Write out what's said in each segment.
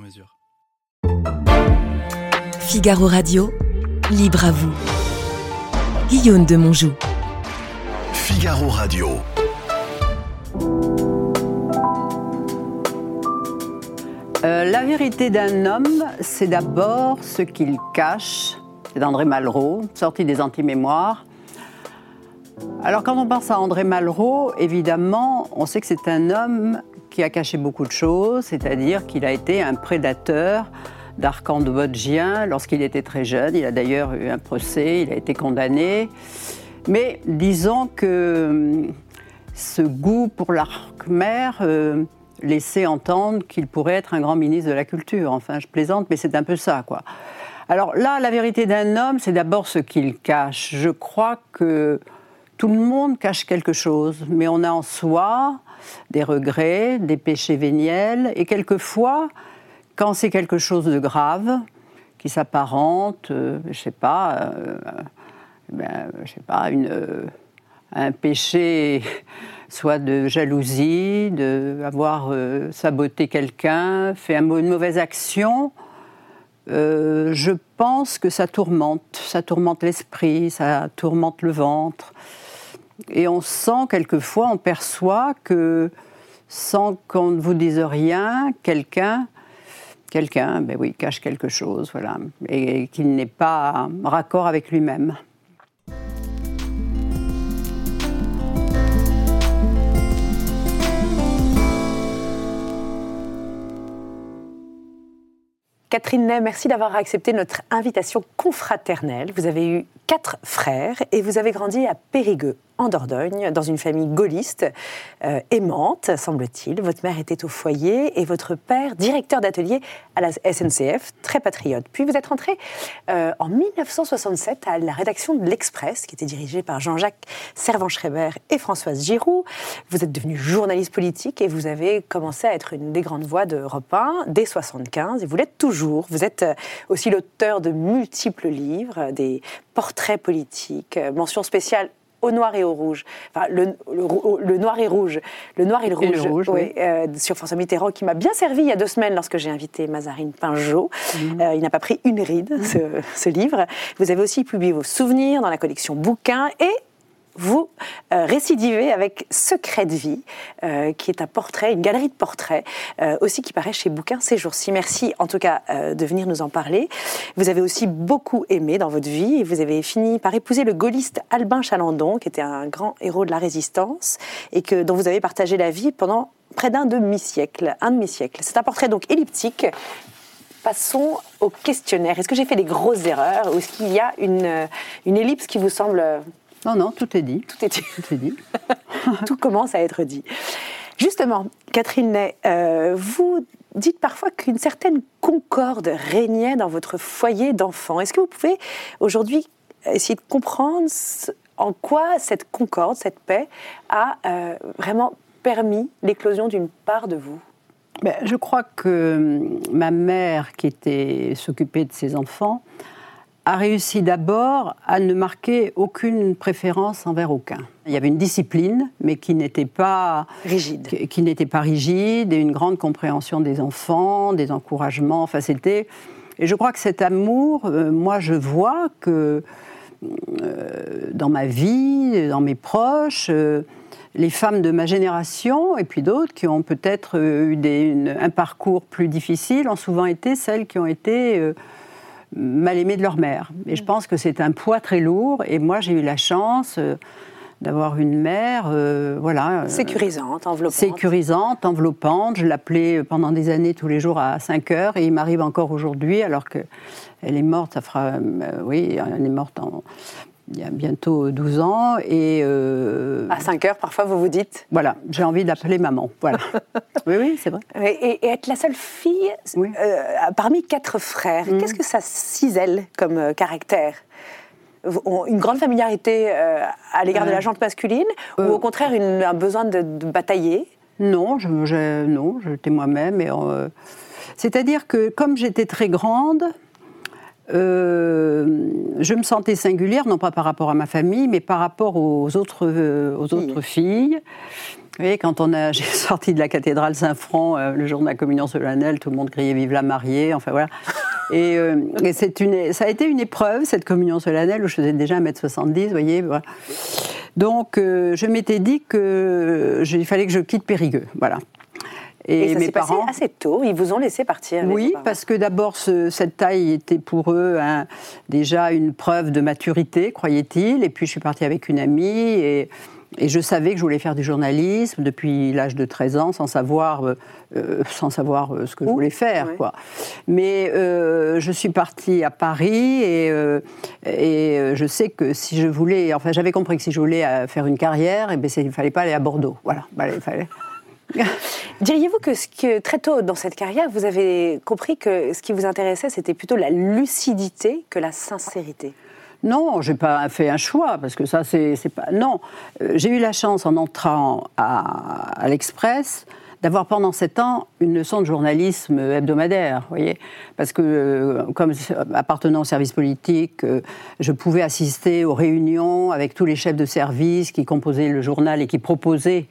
mesure. Figaro Radio, libre à vous. Guillaume de Monjou. Figaro Radio. Euh, la vérité d'un homme, c'est d'abord ce qu'il cache. C'est d'André Malraux, sorti des anti-mémoires. Alors quand on pense à André Malraux, évidemment, on sait que c'est un homme qui a caché beaucoup de choses, c'est-à-dire qu'il a été un prédateur d'arcandobotgien lorsqu'il était très jeune. Il a d'ailleurs eu un procès, il a été condamné. Mais disons que hum, ce goût pour l'arc-mer euh, laissait entendre qu'il pourrait être un grand ministre de la Culture. Enfin, je plaisante, mais c'est un peu ça, quoi. Alors là, la vérité d'un homme, c'est d'abord ce qu'il cache. Je crois que tout le monde cache quelque chose, mais on a en soi des regrets, des péchés véniels, et quelquefois, quand c'est quelque chose de grave, qui s'apparente, euh, je sais pas, euh, ben, sais pas, euh, un péché soit de jalousie, d'avoir saboté quelqu'un, fait un, une mauvaise action, je pense que ça tourmente, ça tourmente l'esprit, ça tourmente le ventre. Et on sent quelquefois, on perçoit que sans qu'on ne vous dise rien, quelqu'un, quelqu'un, ben oui, cache quelque chose, voilà, et qu'il n'est pas raccord avec lui-même. Catherine Ney, merci d'avoir accepté notre invitation confraternelle. Vous avez eu quatre frères et vous avez grandi à Périgueux, en Dordogne, dans une famille gaulliste, euh, aimante, semble-t-il. Votre mère était au foyer et votre père, directeur d'atelier à la SNCF, très patriote. Puis vous êtes rentré euh, en 1967 à la rédaction de l'Express, qui était dirigée par Jean-Jacques Servan-Schreiber et Françoise Giroud. Vous êtes devenu journaliste politique et vous avez commencé à être une des grandes voix d'Europe 1 dès 75 et vous l'êtes toujours. Vous êtes euh, aussi l'auteur de multiples livres, des portraits politiques, mention spéciale au noir et au rouge. Enfin, le, le, noir et rouge. Le noir et le rouge. oui, euh, sur François Mitterrand, qui m'a bien servi il y a deux semaines lorsque j'ai invité Mazarine Pinjot. Mhm. Euh, il n'a pas pris une ride, ce, ce, livre. Vous avez aussi publié vos souvenirs dans la collection Bouquins et vous euh, récidivez avec Secret de vie, euh, qui est un portrait, une galerie de portraits, euh, aussi qui paraît chez Bouquin ces jours-ci. Merci en tout cas de venir nous en parler. Vous avez aussi beaucoup aimé dans votre vie vous avez fini par épouser le gaulliste Albin Chalandon, qui était un grand héros de la résistance et que, dont vous avez partagé la vie pendant près d'un demi-siècle. Un demi-siècle. C'est un portrait donc elliptique Passons au questionnaire. Est-ce que j'ai fait des grosses erreurs ou est-ce qu'il y a une ellipse qui vous semble non, non, tout est dit. Tout est dit. Tout, est dit. tout commence à être dit. Justement, Catherine Ney, euh, vous dites parfois qu'une certaine concorde régnait dans votre foyer d'enfant. Est-ce que vous pouvez aujourd'hui essayer de comprendre en quoi cette concorde, cette paix, a euh, vraiment permis l'éclosion d'une part de vous? Ben, Je crois que hum, ma mère, qui était s'occupait de ses enfants, a réussi d'abord à ne marquer aucune préférence envers aucun. Il y avait une discipline, mais qui n'était pas rigide, qui, n'était pas rigide, et une grande compréhension des enfants, des encouragements. Enfin, c'était. Et je crois que cet amour, euh, moi, je vois que euh, dans ma vie, dans mes proches. Euh, les femmes de ma génération et puis d'autres qui ont peut-être eu des, un parcours plus difficile ont souvent été celles qui ont été mal aimés de leur mère. Et je pense que c'est un poids très lourd. Et moi, j'ai eu la chance euh, d'avoir une mère, euh, voilà. Euh, sécurisante, enveloppante. Sécurisante, enveloppante. Je l'appelais pendant des années tous les jours à 5 heures et il m'arrive encore aujourd'hui, alors qu'elle est morte, ça fera. oui, elle est morte en. Il y a bientôt 12 ans. Et, euh, À 5 heures, parfois, vous vous dites Voilà, j'ai envie d'appeler maman. Voilà. oui, oui, c'est vrai. Et, et être la seule fille Oui. euh, parmi quatre frères, Mhm. qu'est-ce que ça cisèle comme euh, caractère? Une grande familiarité euh, à l'égard de la jante masculine ou au contraire une- un besoin de, de batailler? Non, je, je- non, j'étais moi-même. et, C'est-à-dire que comme j'étais très grande, je me sentais singulière, non pas par rapport à ma famille, mais par rapport aux autres, euh, aux autres filles. Vous voyez, quand on a, j'ai sorti de la cathédrale Saint-Franc euh, le jour de la communion solennelle, tout le monde criait Vive la mariée, enfin voilà. Et, euh, et c'est une, ça a été une épreuve, cette communion solennelle, où je faisais déjà 1m70, vous voyez. voilà. Donc, euh, je m'étais dit qu'il fallait que je quitte Périgueux, voilà. Et, Et, ça mes s'est passé parents. assez tôt, ils vous ont laissé partir. Oui, parents. parce que d'abord, ce- cette taille était pour eux déjà une preuve de maturité, croyait-il. Et puis, je suis partie avec une amie et, et je savais que je voulais faire du journalisme depuis l'âge de 13 ans, sans savoir, euh, euh, sans savoir euh, ce que je voulais faire. Ouais. Quoi. Mais euh, je suis partie à Paris et, euh, et je sais que si je voulais, enfin, j'avais compris que si je voulais faire une carrière, eh ben, il ne fallait pas aller à Bordeaux. Voilà, Bah, il fallait. Diriez-vous que, très tôt dans cette carrière, vous avez compris que ce qui vous intéressait, c'était plutôt la lucidité que la sincérité? Non, j'ai pas fait un choix parce que ça c'est pas non. Euh, j'ai eu la chance en entrant à, l'Express d'avoir pendant sept ans une leçon de journalisme hebdomadaire, voyez, parce que euh, comme appartenant au service politique, euh, je pouvais assister aux réunions avec tous les chefs de service qui composaient le journal et qui proposaient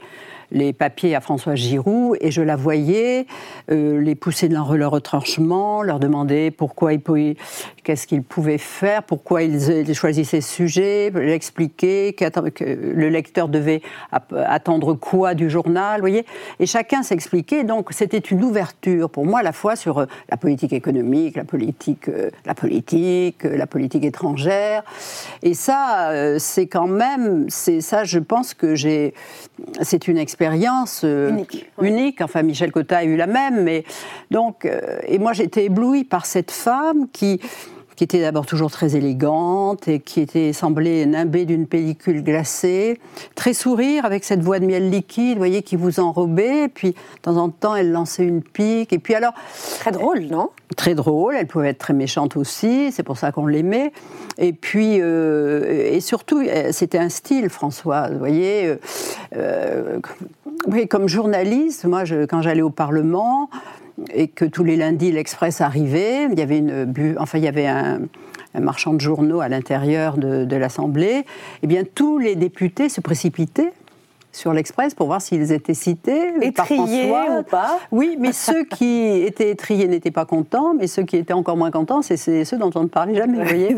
les papiers à François Giroud et je la voyais euh, les pousser dans leur retranchement, leur demander pourquoi ils pouvaient- qu'est-ce qu'ils pouvaient faire, pourquoi ils, choisissaient ce sujet, l'expliquer, que le lecteur devait attendre quoi du journal, voyez. Et chacun s'expliquait. Donc c'était une ouverture pour moi à la fois sur euh, la politique économique, la politique, euh, la politique, euh, la politique étrangère. Et ça, c'est quand même, c'est ça, je pense que j'ai, c'est une expérience euh, Unique. Enfin, Michel Cotta a eu la même, mais donc, euh, et moi j'étais éblouie par cette femme qui qui était d'abord toujours très élégante et qui était semblait nimbée d'une pellicule glacée, très sourire avec cette voix de miel liquide, vous voyez, qui vous enrobait. Et puis, de temps en temps, elle lançait une pique. Et puis alors, Très drôle, non? Très drôle, elle pouvait être très méchante aussi, c'est pour ça qu'on l'aimait. Et puis, euh, et surtout, euh, c'était un style, Françoise, vous voyez. euh, euh, oui, comme journaliste, moi, je- quand j'allais au Parlement et que tous les lundis l'Express arrivait, il y avait une, bu- enfin, il y avait un, marchand de journaux à l'intérieur de, de l'Assemblée. Eh bien, tous les députés se précipitaient sur l'Express pour voir s'ils étaient cités par Étrié François. ou pas Oui, mais ceux qui étaient étriés n'étaient pas contents, mais ceux qui étaient encore moins contents, c'est ceux dont on ne parlait jamais, vous voyez.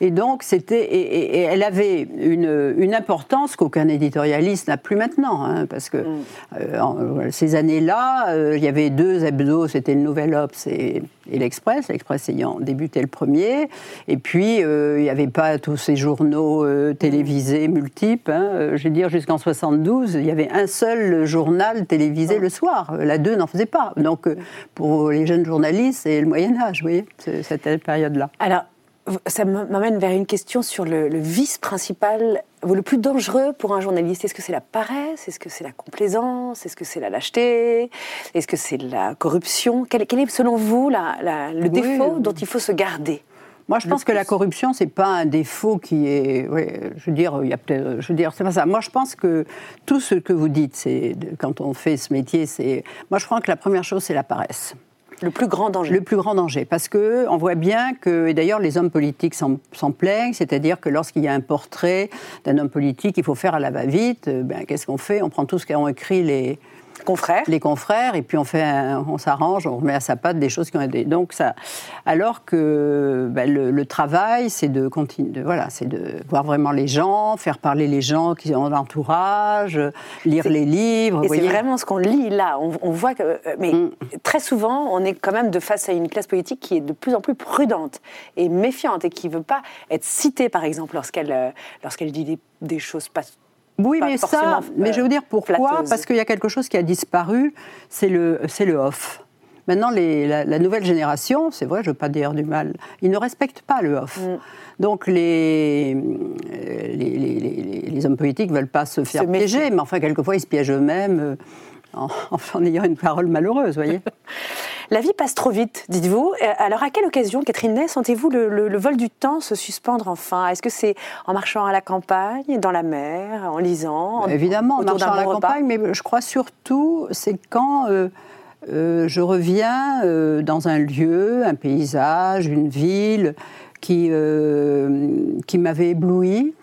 Et donc, c'était, et, et- et elle avait une, une importance qu'aucun éditorialiste n'a plus maintenant, hein, parce que euh, en- euh, ces années-là, euh, il y avait deux hebdos, c'était le Nouvel Obs et, et l'Express, l'Express ayant débuté le premier, et puis euh, il n'y avait pas tous ces journaux euh, télévisés multiples. hein. Euh, je veux dire, jusqu'en 72, il y avait un seul journal télévisé le soir. La deux n'en faisait pas. Donc, euh, pour les jeunes journalistes, c'est le Moyen Âge, vous voyez, cette période-là. Alors, ça m'amène vers une question sur le, le vice principal, le plus dangereux pour un journaliste. Est-ce que c'est la paresse? Est-ce que c'est la complaisance? Est-ce que c'est la lâcheté? Est-ce que c'est la corruption? Quel, quel est, selon vous, la- la- le Oui, défaut euh, dont il faut se garder? Moi, je pense que la corruption, c'est pas un défaut qui est. oui, je veux dire, il y a peut-être. Je veux dire, c'est pas ça. Moi, je pense que tout ce que vous dites, c'est quand on fait ce métier, c'est. Moi, je crois que la première chose, c'est la paresse. Le plus grand danger Le plus grand danger, parce que on voit bien que, et d'ailleurs les hommes politiques s'en s'en plaignent, c'est-à-dire que lorsqu'il y a un portrait d'un homme politique, il faut faire à la va-vite. euh, Ben, qu'est-ce qu'on fait? On prend tout ce qu'ont écrit les, Confrère les confrères et puis on fait, un- on s'arrange, on remet à sa patte des choses qui ont été. Donc ça, alors que ben, le, le travail, c'est de continuer, de, voilà, c'est de voir vraiment les gens, faire parler les gens qui ont l'entourage, lire les livres. Et c'est vraiment ce qu'on lit là. On, on voit que, euh, mais Mm. très souvent, on est quand même de face à une classe politique qui est de plus en plus prudente et méfiante et qui ne veut pas être citée, par exemple, lorsqu'elle euh, lorsqu'elle dit des, des choses pas. Oui, mais ça, mais je vais vous dire pourquoi? flatteuse. Parce qu'il y a quelque chose qui a disparu, c'est le, c'est le off. Maintenant, les- la, la nouvelle génération, c'est vrai, je ne veux pas dire du mal, ils ne respectent pas le off. Mm. Donc les, euh, les, les- hommes politiques ne veulent pas se faire Se piéger, mais enfin, quelquefois, ils se piègent eux-mêmes euh, en, en ayant une parole malheureuse, voyez. La vie passe trop vite, dites-vous. Euh, Alors, à quelle occasion, Catherine Ney, sentez-vous le, le- le vol du temps se suspendre enfin? Est-ce que c'est en marchant à la campagne, dans la mer, en lisant en- Évidemment, en marchant à la campagne, mais je crois surtout, c'est quand euh, euh, je reviens euh, dans un lieu, un paysage, une ville qui, qui m'avait ébloui,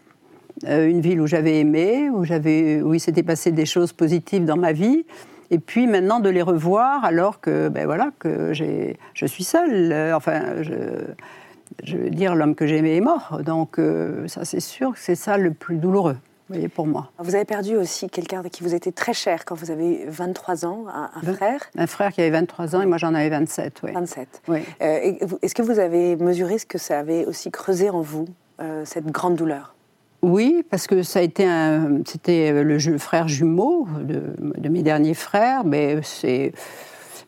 une ville où j'avais aimé, où, j'avais, où il s'était passé des choses positives dans ma vie. Et puis maintenant de les revoir alors que, ben voilà, que j'ai, je suis seule. Euh, enfin, je, je veux dire, l'homme que j'aimais est mort. Donc euh, ça, c'est sûr que c'est ça le plus douloureux, vous voyez, pour moi. Vous avez perdu aussi quelqu'un qui vous était très cher quand vous avez 23 ans, un, frère, Un frère qui avait 23 ans et moi j'en avais 27, oui. 27. Oui. Euh, Est-ce que vous avez mesuré ce que ça avait aussi creusé en vous, euh, cette grande douleur? Oui, parce que ça a été un, c'était le frère jumeau de, de mes derniers frères, mais c'est,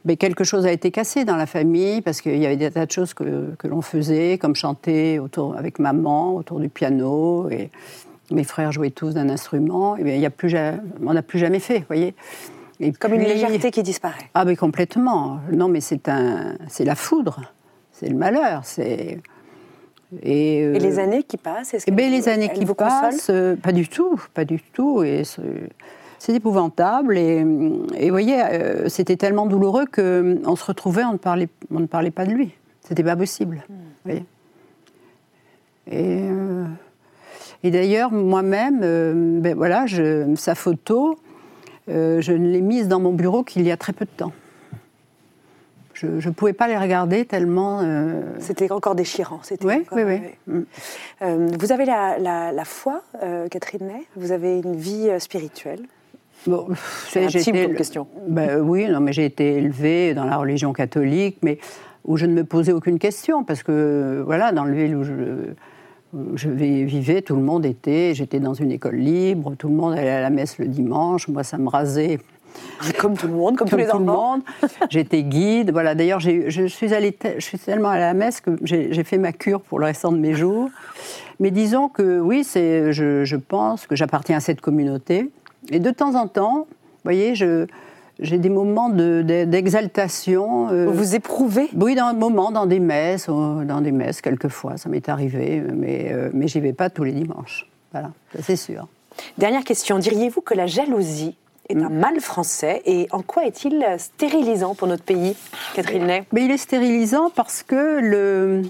mais quelque chose a été cassé dans la famille parce qu'il y avait des tas de choses que, que l'on faisait, comme chanter autour avec maman autour du piano et mes frères jouaient tous d'un instrument. Et bien, il y a plus, on n'a plus jamais fait, vous voyez. Et Comme une légèreté qui disparaît. Ah mais complètement. Non mais c'est un, c'est la foudre, c'est le malheur, c'est. Et, euh, Et les années qui passent, est-ce eh ben, qu'elles les vous- années qui passent, euh, pas du tout, pas du tout. Et c'est, épouvantable. Et, vous voyez, euh, c'était tellement douloureux qu'on se retrouvait, on ne parlait, on ne parlait pas de lui. C'était pas possible. Hmm. voyez. Et, et d'ailleurs, moi-même, ben voilà, je- sa photo, je ne l'ai mise dans mon bureau qu'il y a très peu de temps. Je ne pouvais pas les regarder tellement. euh, C'était encore déchirant. C'était Oui, encore- oui, oui. Mm. Euh, vous avez la, la- la foi, euh, Catherine Ney? Vous avez une vie euh, spirituelle? Bon, C'est intime été- question. Ben oui, non, mais j'ai été élevée dans la religion catholique, mais où je ne me posais aucune question, parce que voilà, dans le ville où je, où je vivais, tout le monde était, j'étais dans une école libre, tout le monde allait à la messe le dimanche, moi ça me rasait Comme tout le monde, comme tous les tout enfants. J'étais guide. Voilà. D'ailleurs, je suis allée, je suis tellement à la messe que j'ai fait ma cure pour le restant de mes jours. Mais disons que oui, c'est, je, je pense que j'appartiens à cette communauté. Et de temps en temps, vous voyez, je, j'ai des moments de- de- d'exaltation. euh, Vous éprouvez? Oui, dans un moment, dans des messes, euh, dans des messes, quelquefois, ça m'est arrivé, mais, euh, mais j'y vais pas tous les dimanches. Voilà, c'est sûr. Dernière question. Diriez-vous que la jalousie est un mal français et en quoi est-il stérilisant pour notre pays, Catherine Ney? Mais il est stérilisant parce que le...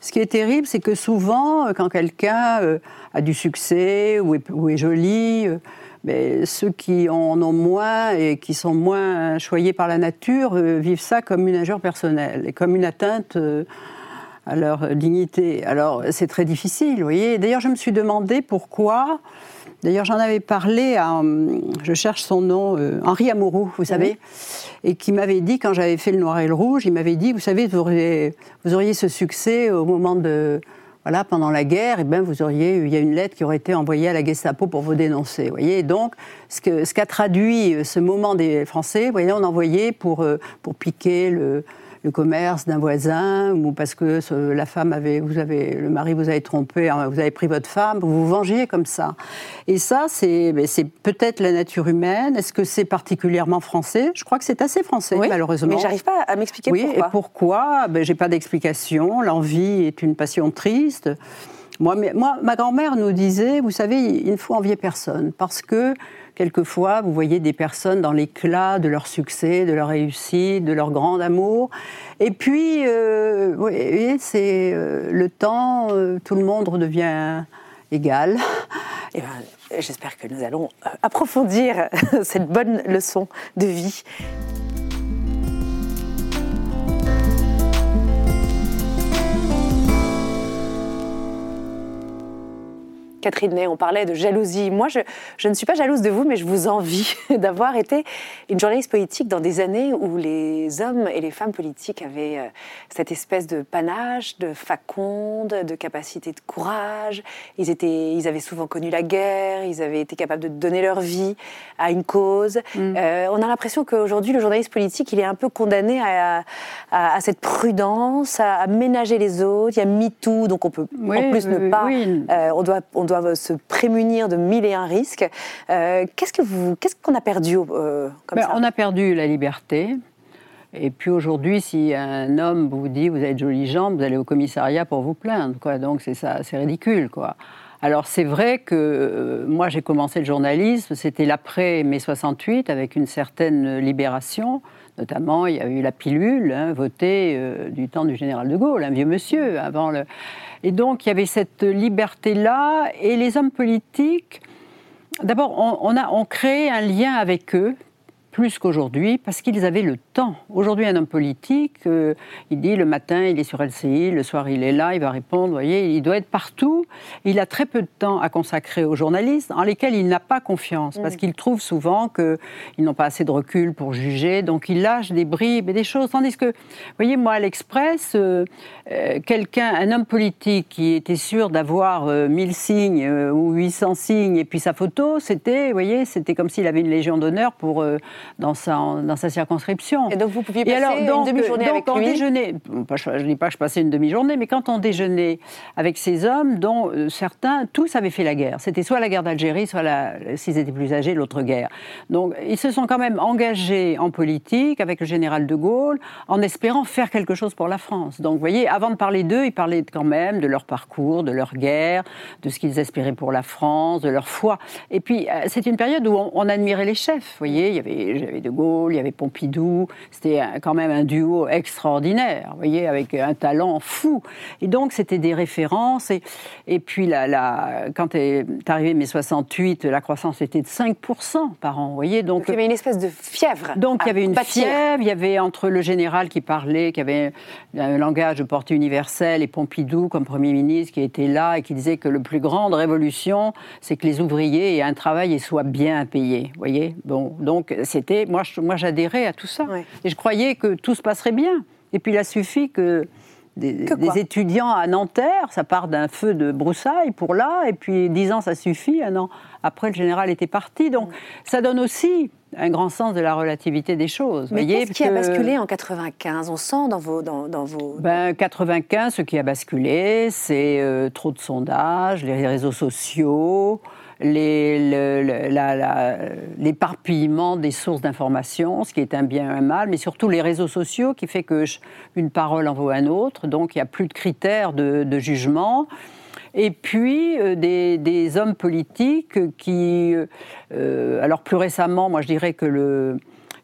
ce qui est terrible, c'est que souvent, euh, quand quelqu'un euh, a du succès ou est, ou est joli, euh, mais ceux qui en ont moins et qui sont moins choyés par la nature vivent ça comme une injure personnelle et comme une atteinte à leur dignité. Alors c'est très difficile, vous voyez. D'ailleurs, je me suis demandé pourquoi. D'ailleurs, j'en avais parlé à, hum, je cherche son nom, euh, Henri Amouroux, vous savez, et qui m'avait dit, quand j'avais fait le noir et le rouge, il m'avait dit, vous savez, vous auriez, vous auriez ce succès au moment de, voilà, pendant la guerre, et ben vous auriez, il y a une lettre qui aurait été envoyée à la Gestapo pour vous dénoncer, vous voyez. Donc, ce que, ce qu'a traduit euh, ce moment des Français, vous voyez, on envoyait pour, euh, pour piquer le, le commerce d'un voisin ou parce que ce- la femme avait, vous avez, le mari vous avait trompé, hein, vous avez pris votre femme, vous vous vengiez comme ça. Et ça, c'est, ben, c'est peut-être la nature humaine. Est-ce que c'est particulièrement français? Je crois que c'est assez français, malheureusement. Mais j'arrive pas à m'expliquer Oui, pourquoi. et pourquoi? Ben, J'ai pas d'explication. L'envie est une passion triste. Moi, ma grand-mère nous disait, vous savez, il ne faut envier personne, parce que quelquefois, vous voyez des personnes dans l'éclat de leur succès, de leur réussite, de leur grand amour, et puis, euh, vous voyez, c'est euh, le temps, euh, tout le monde redevient égal. Eh ben, J'espère que nous allons approfondir cette bonne leçon de vie. Catherine Ney, on parlait de jalousie. Moi, je, je, ne suis pas jalouse de vous, mais je vous envie d'avoir été une journaliste politique dans des années où les hommes et les femmes politiques avaient euh, cette espèce de panache, de faconde, de capacité de courage. Ils, étaient, ils avaient souvent connu la guerre, ils avaient été capables de donner leur vie à une cause. Mm. Euh, on a l'impression qu'aujourd'hui, le journaliste politique, il est un peu condamné à, à, cette prudence, à, ménager les autres. Il y a MeToo, donc on peut en plus ne pas. Euh, on, doit, on doit se prémunir de mille et un risques. Euh, qu'est-ce que vous, qu'est-ce qu'on a perdu comme ben, ça On a perdu la liberté. Et puis aujourd'hui, si un homme vous dit vous avez de jolies jambes, vous allez au commissariat pour vous plaindre. Quoi. Donc c'est ça, c'est ridicule. Quoi. Alors c'est vrai que euh, moi j'ai commencé le journalisme, c'était l'après mai 68 avec une certaine libération. Notamment, il y a eu la pilule hein, votée euh, du temps du général de Gaulle, un vieux monsieur avant le. Et donc il y avait cette liberté-là et les hommes politiques. D'abord, on, a on crée un lien avec eux plus qu'aujourd'hui parce qu'ils avaient le temps. Aujourd'hui, un homme politique, euh, il dit le matin, il est sur LCI, le soir, il est là, il va répondre, vous voyez, il doit être partout. Il a très peu de temps à consacrer aux journalistes en lesquels il n'a pas confiance parce mm. qu'il trouve souvent qu'ils n'ont pas assez de recul pour juger, donc il lâche des bribes et des choses. Tandis que, vous voyez, moi, à l'Express, euh, euh, quelqu'un, un homme politique qui était sûr d'avoir 1000 signes ou 800 signes et puis sa photo, c'était, vous voyez, c'était comme s'il avait une légion d'honneur pour dans sa, dans sa circonscription. Et donc vous pouviez passer alors, une demi-journée avec lui déjeuner, je ne dis pas que je passais une demi-journée, mais quand on déjeunait avec ces hommes dont euh, certains, tous avaient fait la guerre. C'était soit la guerre d'Algérie, soit, s'ils étaient plus âgés, l'autre guerre. Donc ils se sont quand même engagés en politique avec le général de Gaulle en espérant faire quelque chose pour la France. Donc vous voyez, avant de parler d'eux, ils parlaient quand même de leur parcours, de leur guerre, de ce qu'ils espéraient pour la France, de leur foi. Et puis euh, c'est une période où on, on admirait les chefs. Vous voyez, il y avait il y avait De Gaulle, il y avait Pompidou. C'était quand même un duo extraordinaire, vous voyez, avec un talent fou. Et donc, c'était des références. Et, et puis, la, la, quand est arrivé mai 68, la croissance était de 5% par an, vous voyez. Donc, il y avait une espèce de fièvre. Donc, il y avait une fièvre. Il y avait entre le général qui parlait, qui avait un langage de portée universelle, et Pompidou comme Premier ministre qui était là et qui disait que le plus grande révolution, c'est que les ouvriers aient un travail et soient bien payés. Vous voyez Bon, donc, c'est moi, moi j'adhérais à tout ça. Et je croyais que tout se passerait bien. Et puis il a suffi que des, étudiants à Nanterre, ça part d'un feu de broussailles pour là, et puis dix ans ça suffit, un an après le général était parti. Donc ça donne aussi un grand sens de la relativité des choses. Mais qu'est-ce qui a basculé en 95 On sent dans vos... Dans, vos... Ben, 95, ce qui a basculé, c'est euh, trop de sondages, les réseaux sociaux, l'éparpillement des sources d'information, ce qui est un bien et un mal, mais surtout les réseaux sociaux qui fait que une parole en vaut un autre, donc il n'y a plus de critères de, jugement. Et puis euh, des, hommes politiques qui, euh, alors plus récemment, moi je dirais que le,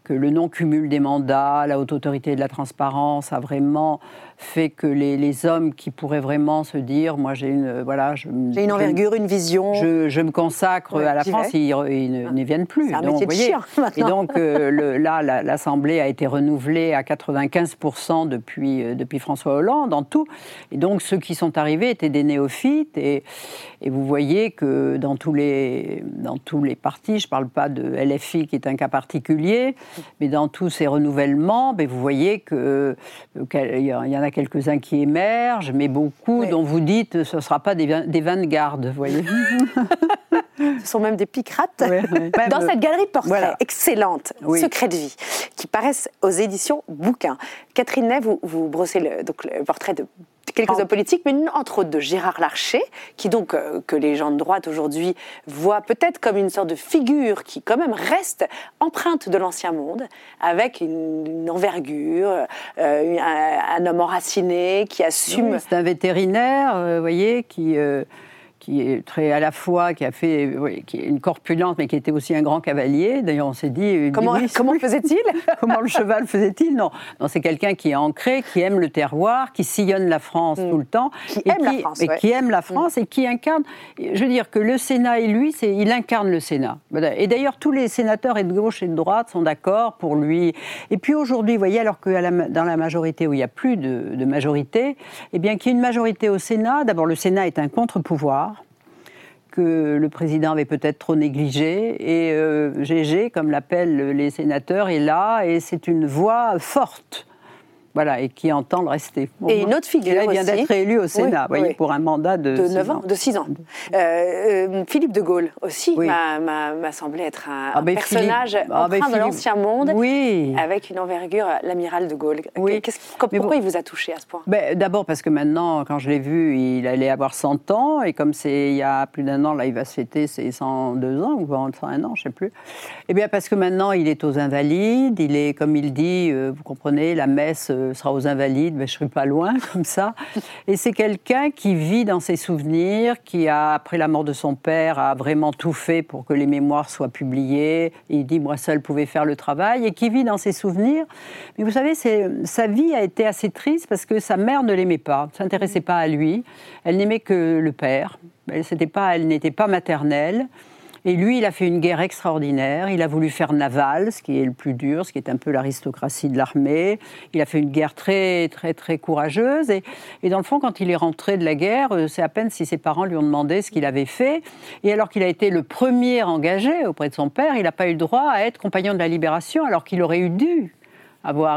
que le non-cumul des mandats, la haute autorité de la transparence a vraiment fait que les, hommes qui pourraient vraiment se dire, moi j'ai une, voilà, j'ai une envergure, une vision, je, me consacre à la France, ils, ne, viennent plus. C'est un donc, métier de chien, Et donc euh, le, là, l'Assemblée a été renouvelée à 95% depuis, euh, depuis François Hollande en tout. Et donc ceux qui sont arrivés étaient des néophytes. Et, et vous voyez que dans tous les, dans tous les partis, je ne parle pas de LFI qui est un cas particulier, mais dans tous ces renouvellements, ben, vous voyez qu'il euh, y en a quelques-uns qui émergent, mais beaucoup dont vous dites ce ne sera pas des, des vanguardes, vous voyez. ce sont même des picrates. Dans cette galerie de portraits excellente, Secret de vie, qui paraissent aux éditions Bouquins. Catherine Ney, vous, vous brossez le, donc, le portrait de quelques hommes politiques, mais entre autres de Gérard Larcher, qui donc, euh, que les gens de droite aujourd'hui voient peut-être comme une sorte de figure qui quand même reste empreinte de l'ancien monde, avec une, envergure, euh, un, homme enraciné qui assume... c'est un vétérinaire, euh, vous voyez, qui qui est très à la fois, qui a fait qui est une corpulence, mais qui était aussi un grand cavalier. D'ailleurs, on s'est dit. Comment, comment faisait-il Comment le cheval faisait-il? Non, non c'est quelqu'un qui est ancré, qui aime le terroir, qui sillonne la France mm. tout le temps. Qui et aime qui, la France. Et qui aime la France et qui incarne. Je veux dire que le Sénat et lui, il incarne le Sénat. Et d'ailleurs, tous les sénateurs et de gauche et de droite sont d'accord pour lui. Et puis aujourd'hui, vous voyez, alors que dans la majorité où il n'y a plus de, de majorité, eh bien, qu'il y ait une majorité au Sénat, d'abord, le Sénat est un contre-pouvoir que le président avait peut-être trop négligé. Et euh, Gégé, comme l'appellent les sénateurs, est là et c'est une voix forte voilà, et qui entendent rester. et une autre figure il vient d'être élu au Sénat, voyez, pour un mandat de, de 9 ans, de 6 ans. Euh, euh, Philippe de Gaulle aussi m'a semblé être un, ah, personnage ah, empreint de l'ancien monde, avec une envergure, l'amiral de Gaulle. Oui. pourquoi il vous a touché à ce point? Ben, D'abord parce que maintenant, quand je l'ai vu, il allait avoir 100 ans, et comme c'est il y a plus d'un an, là, il va se fêter ses 102 ans, ou 101 ans, je ne sais plus. Eh bien, parce que maintenant, il est aux Invalides, il est, comme il dit, euh, vous comprenez, la messe sera aux Invalides, mais je serai pas loin comme ça. Et c'est quelqu'un qui vit dans ses souvenirs, qui a, après la mort de son père, a vraiment tout fait pour que les mémoires soient publiées. Il dit, moi seul pouvais faire le travail, et qui vit dans ses souvenirs. Mais vous savez, sa vie a été assez triste parce que sa mère ne l'aimait pas, ne s'intéressait pas à lui. Elle n'aimait que le père. Elle n'était pas maternelle. Et lui, il a fait une guerre extraordinaire. Il a voulu faire naval, ce qui est le plus dur, ce qui est un peu l'aristocratie de l'armée. Il a fait une guerre très, très, très courageuse. Et, dans le fond, quand il est rentré de la guerre, euh, c'est à peine si ses parents lui ont demandé ce qu'il avait fait. Et alors qu'il a été le premier engagé auprès de son père, il n'a pas eu le droit à être compagnon de la libération, alors qu'il aurait eu dû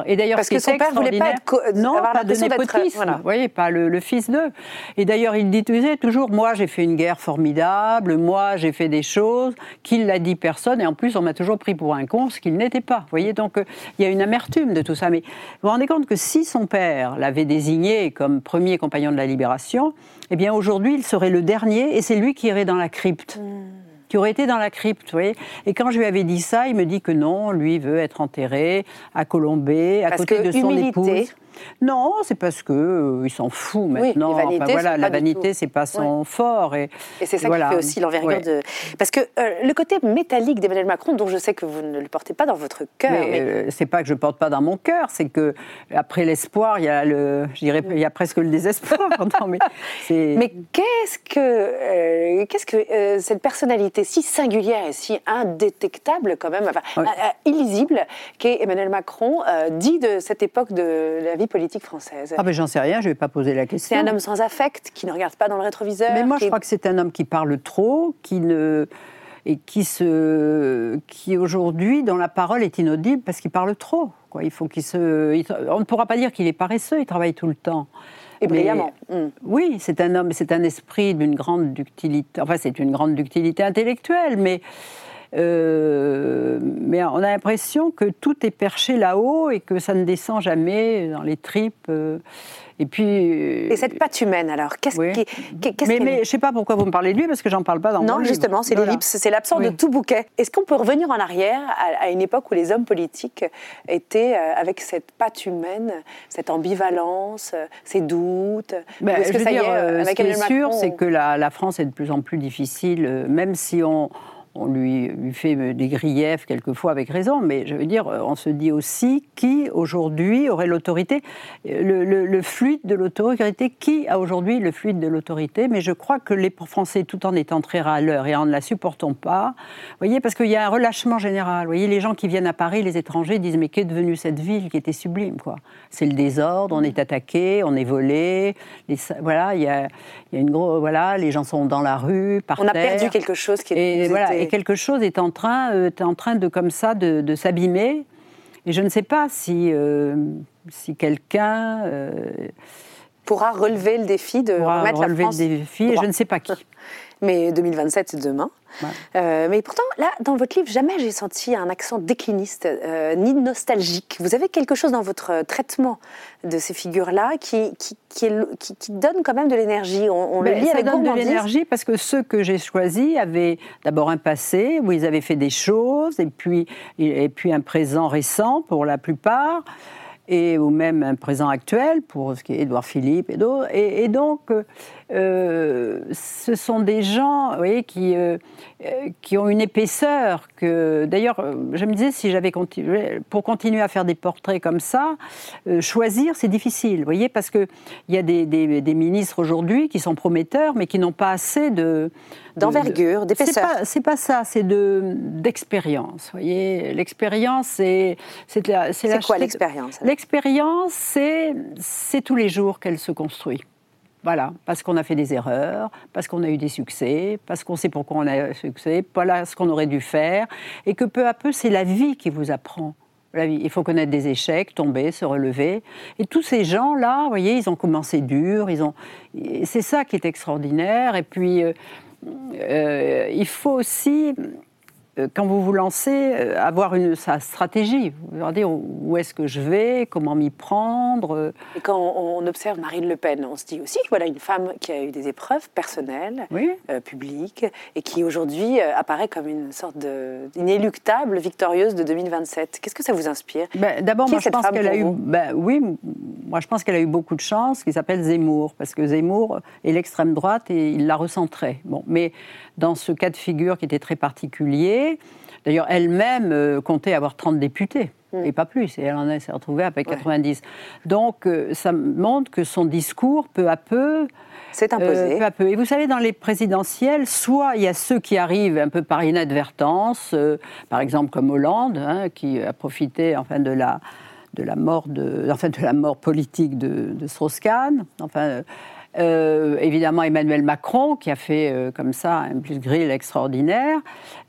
et d'ailleurs, parce que son père voulait pas être non, pas de népotisme. Voilà. Vous voyez, pas le, fils d'eux. Et d'ailleurs, il disait toujours moi, j'ai fait une guerre formidable, moi, j'ai fait des choses qu'il l'a dit personne, et en plus, on m'a toujours pris pour un con, ce qu'il n'était pas. Vous voyez, donc euh, il y a une amertume de tout ça. Mais vous vous rendez compte que si son père l'avait désigné comme premier compagnon de la libération, eh bien aujourd'hui, il serait le dernier, et c'est lui qui irait dans la crypte. Hmm qui aurait été dans la crypte, vous voyez. Et quand je lui avais dit ça, il me dit que non, lui veut être enterré à Colombey, à côté de son épouse. Non, c'est parce que euh, il s'en fout maintenant. Oui, voilà, la vanité, c'est pas son fort. Et, et c'est ça qui fait aussi l'envergure de. Parce que euh, le côté métallique d'Emmanuel Macron, dont je sais que vous ne le portez pas dans votre cœur. Mais, euh, c'est pas que je porte pas dans mon cœur, c'est que après l'espoir, il y a le, je dirais, il y a presque le désespoir. mais, mais qu'est-ce que, qu'est-ce que cette personnalité si singulière et si indétectable quand même, enfin, illisible, qu'est Emmanuel Macron, dit de cette époque de la vie politique française Ah ben j'en sais rien, je ne vais pas poser la question. C'est un homme sans affect, qui ne regarde pas dans le rétroviseur. Mais moi je crois que c'est un homme qui parle trop, qui ne et qui se qui aujourd'hui dont la parole est inaudible parce qu'il parle trop. Quoi. Il faut qu'il se, on ne pourra pas dire qu'il est paresseux, il travaille tout le temps. Et brillamment. Hmm. Oui, c'est un homme, c'est un esprit d'une grande ductilité. Enfin, c'est une grande ductilité intellectuelle, mais euh, mais on a l'impression que tout est perché là-haut et que ça ne descend jamais dans les tripes. Euh. Et puis. Et cette patte humaine, alors Qu'est-ce qui, Mais, mais je ne sais pas pourquoi vous me parlez de lui, parce que j'en parle pas dans non, mon Non, justement, c'est l'ellipse, c'est l'absence de tout bouquet. Est-ce qu'on peut revenir en arrière à, une époque où les hommes politiques étaient euh, avec cette patte humaine, cette ambivalence, ces doutes? Ben, ce que ça dire, y est, ce qui est sûr, c'est que la, la, France est de plus en plus difficile, même si on on lui, fait des griefs quelquefois avec raison, mais je veux dire, on se dit aussi qui aujourd'hui aurait l'autorité, le, fluide de l'autorité, qui a aujourd'hui le fluide de l'autorité, mais je crois que les Français, tout en étant très râleurs et en ne la supportant pas, vous voyez, parce qu'il y a un relâchement général, vous voyez, les gens qui viennent à Paris, les étrangers, disent mais qu'est devenue cette ville qui était sublime, quoi? C'est le désordre, on est attaqué, on est volé, voilà, il y a, une grosse, voilà, les gens sont dans la rue, par On a perdu quelque chose qui est... quelque chose est en train, euh, en train de comme ça de, s'abîmer. Et je ne sais pas si, euh, si quelqu'un euh, pourra relever le défi de remettre relever la France le défi. Et je ne sais pas qui. mais 2027, c'est demain. Euh, mais pourtant, là, dans votre livre, jamais j'ai senti un accent décliniste, euh, ni nostalgique. Vous avez quelque chose dans votre traitement de ces figures-là qui, qui, qui, qui, donne quand même de l'énergie. On, le lit ça donne de l'énergie parce que ceux que j'ai choisis avaient d'abord un passé où ils avaient fait des choses, et puis, et puis un présent récent pour la plupart et ou même un présent actuel pour ce qui est Édouard Philippe et d'autres. Et, donc, euh, ce sont des gens vous voyez, qui, euh, qui ont une épaisseur que, d'ailleurs, je me disais, si j'avais continué, pour continuer à faire des portraits comme ça, euh, choisir, c'est difficile, vous voyez, parce qu'il y a des, des, des ministres aujourd'hui qui sont prometteurs, mais qui n'ont pas assez de d'envergure, d'épaisseur. C'est pas, pas ça, c'est de d'expérience. Voyez, l'expérience, c'est c'est quoi l'expérience L'expérience, c'est tous les jours qu'elle se construit. Voilà, parce qu'on a fait des erreurs, parce qu'on a eu des succès, parce qu'on sait pourquoi on a eu succès, voilà ce qu'on aurait dû faire, et que peu à peu, c'est la vie qui vous apprend. La vie. Il faut connaître des échecs, tomber, se relever. Et tous ces gens-là, vous voyez, ils ont commencé dur, ils ont... c'est ça qui est extraordinaire. Et puis, euh, euh, il faut aussi quand vous vous lancez, euh, avoir une, sa stratégie. Vous regardez où est-ce que je vais, comment m'y prendre. Et quand on, observe Marine Le Pen, on se dit aussi que voilà une femme qui a eu des épreuves personnelles, euh, publiques, et qui aujourd'hui apparaît comme une sorte d'inéluctable victorieuse de 2027. Qu'est-ce que ça vous inspire? Ben, D'abord, moi, je pense qu'elle a eu, ben, oui, moi je pense qu'elle a eu beaucoup de chance, qui s'appelle Zemmour, parce que Zemmour est l'extrême droite et il l'a recentré. Bon, mais dans ce cas de figure qui était très particulier. D'ailleurs, elle-même euh, comptait avoir 30 députés, mm. et pas plus, et elle en s'est retrouvée avec 90. Donc, euh, ça montre que son discours, peu à peu, c'est imposé. Euh, peu à peu. Et vous savez, dans les présidentielles, soit il y a ceux qui arrivent un peu par inadvertance, par exemple comme Hollande, hein, qui a profité enfin de la de la mort de, enfin de la mort politique de, de Strauss-Kahn, enfin euh, évidemment Emmanuel Macron, qui a fait euh, comme ça un plus grill extraordinaire.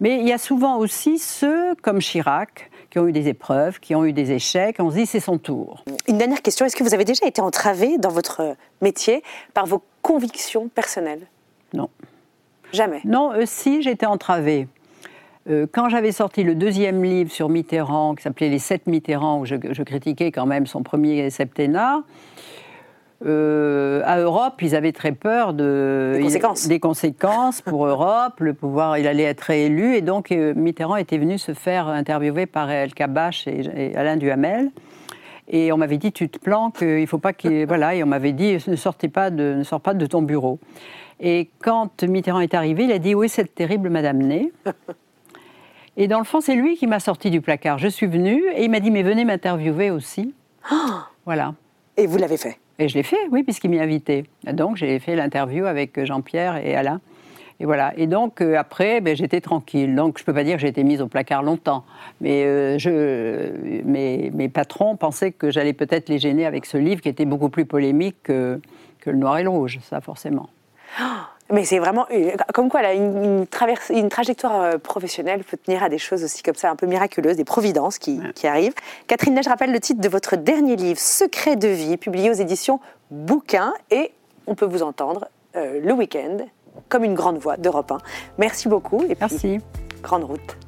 Mais il y a souvent aussi ceux comme Chirac, qui ont eu des épreuves, qui ont eu des échecs. On se dit c'est son tour. Une dernière question est-ce que vous avez déjà été entravé dans votre métier par vos convictions personnelles? Non. Jamais? Non, euh, si, j'étais entravée. quand j'avais sorti le deuxième livre sur Mitterrand, qui s'appelait Les sept Mitterrand, où je, je, critiquais quand même son premier septennat, euh, à Europe, ils avaient très peur de, des conséquences. pour Europe. Le pouvoir, il allait être réélu. Et donc, euh, Mitterrand était venu se faire interviewer par El Kabash et, Alain Duhamel. Et on m'avait dit, tu te planques, il faut pas que. Voilà, et on m'avait dit, ne, sortez pas de, ne sors pas de ton bureau. Et quand Mitterrand est arrivé, il a dit, oui, c'est terrible, Madame Ney. et dans le fond, c'est lui qui m'a sorti du placard. Je suis venue et il m'a dit, mais venez m'interviewer aussi. voilà. Et vous l'avez fait? Et je l'ai fait, oui, puisqu'il m'y invitait. Donc j'ai fait l'interview avec Jean-Pierre et Alain. Et voilà. Et donc euh, après, ben, j'étais tranquille. Donc je ne peux pas dire que j'ai été mise au placard longtemps. Mais euh, je, mes, mes, patrons pensaient que j'allais peut-être les gêner avec ce livre qui était beaucoup plus polémique que, le noir et le rouge, ça forcément. Oh mais c'est vraiment euh, comme quoi une, une trajectoire euh, professionnelle peut tenir à des choses aussi comme ça, un peu miraculeuses, des providences qui, arrivent. Catherine Neige rappelle le titre de votre dernier livre, Secret de vie, publié aux éditions Bouquin, et on peut vous entendre euh, le week-end comme une grande voix d'Europe 1. Merci beaucoup et Merci. grande route.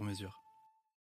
sur mesure.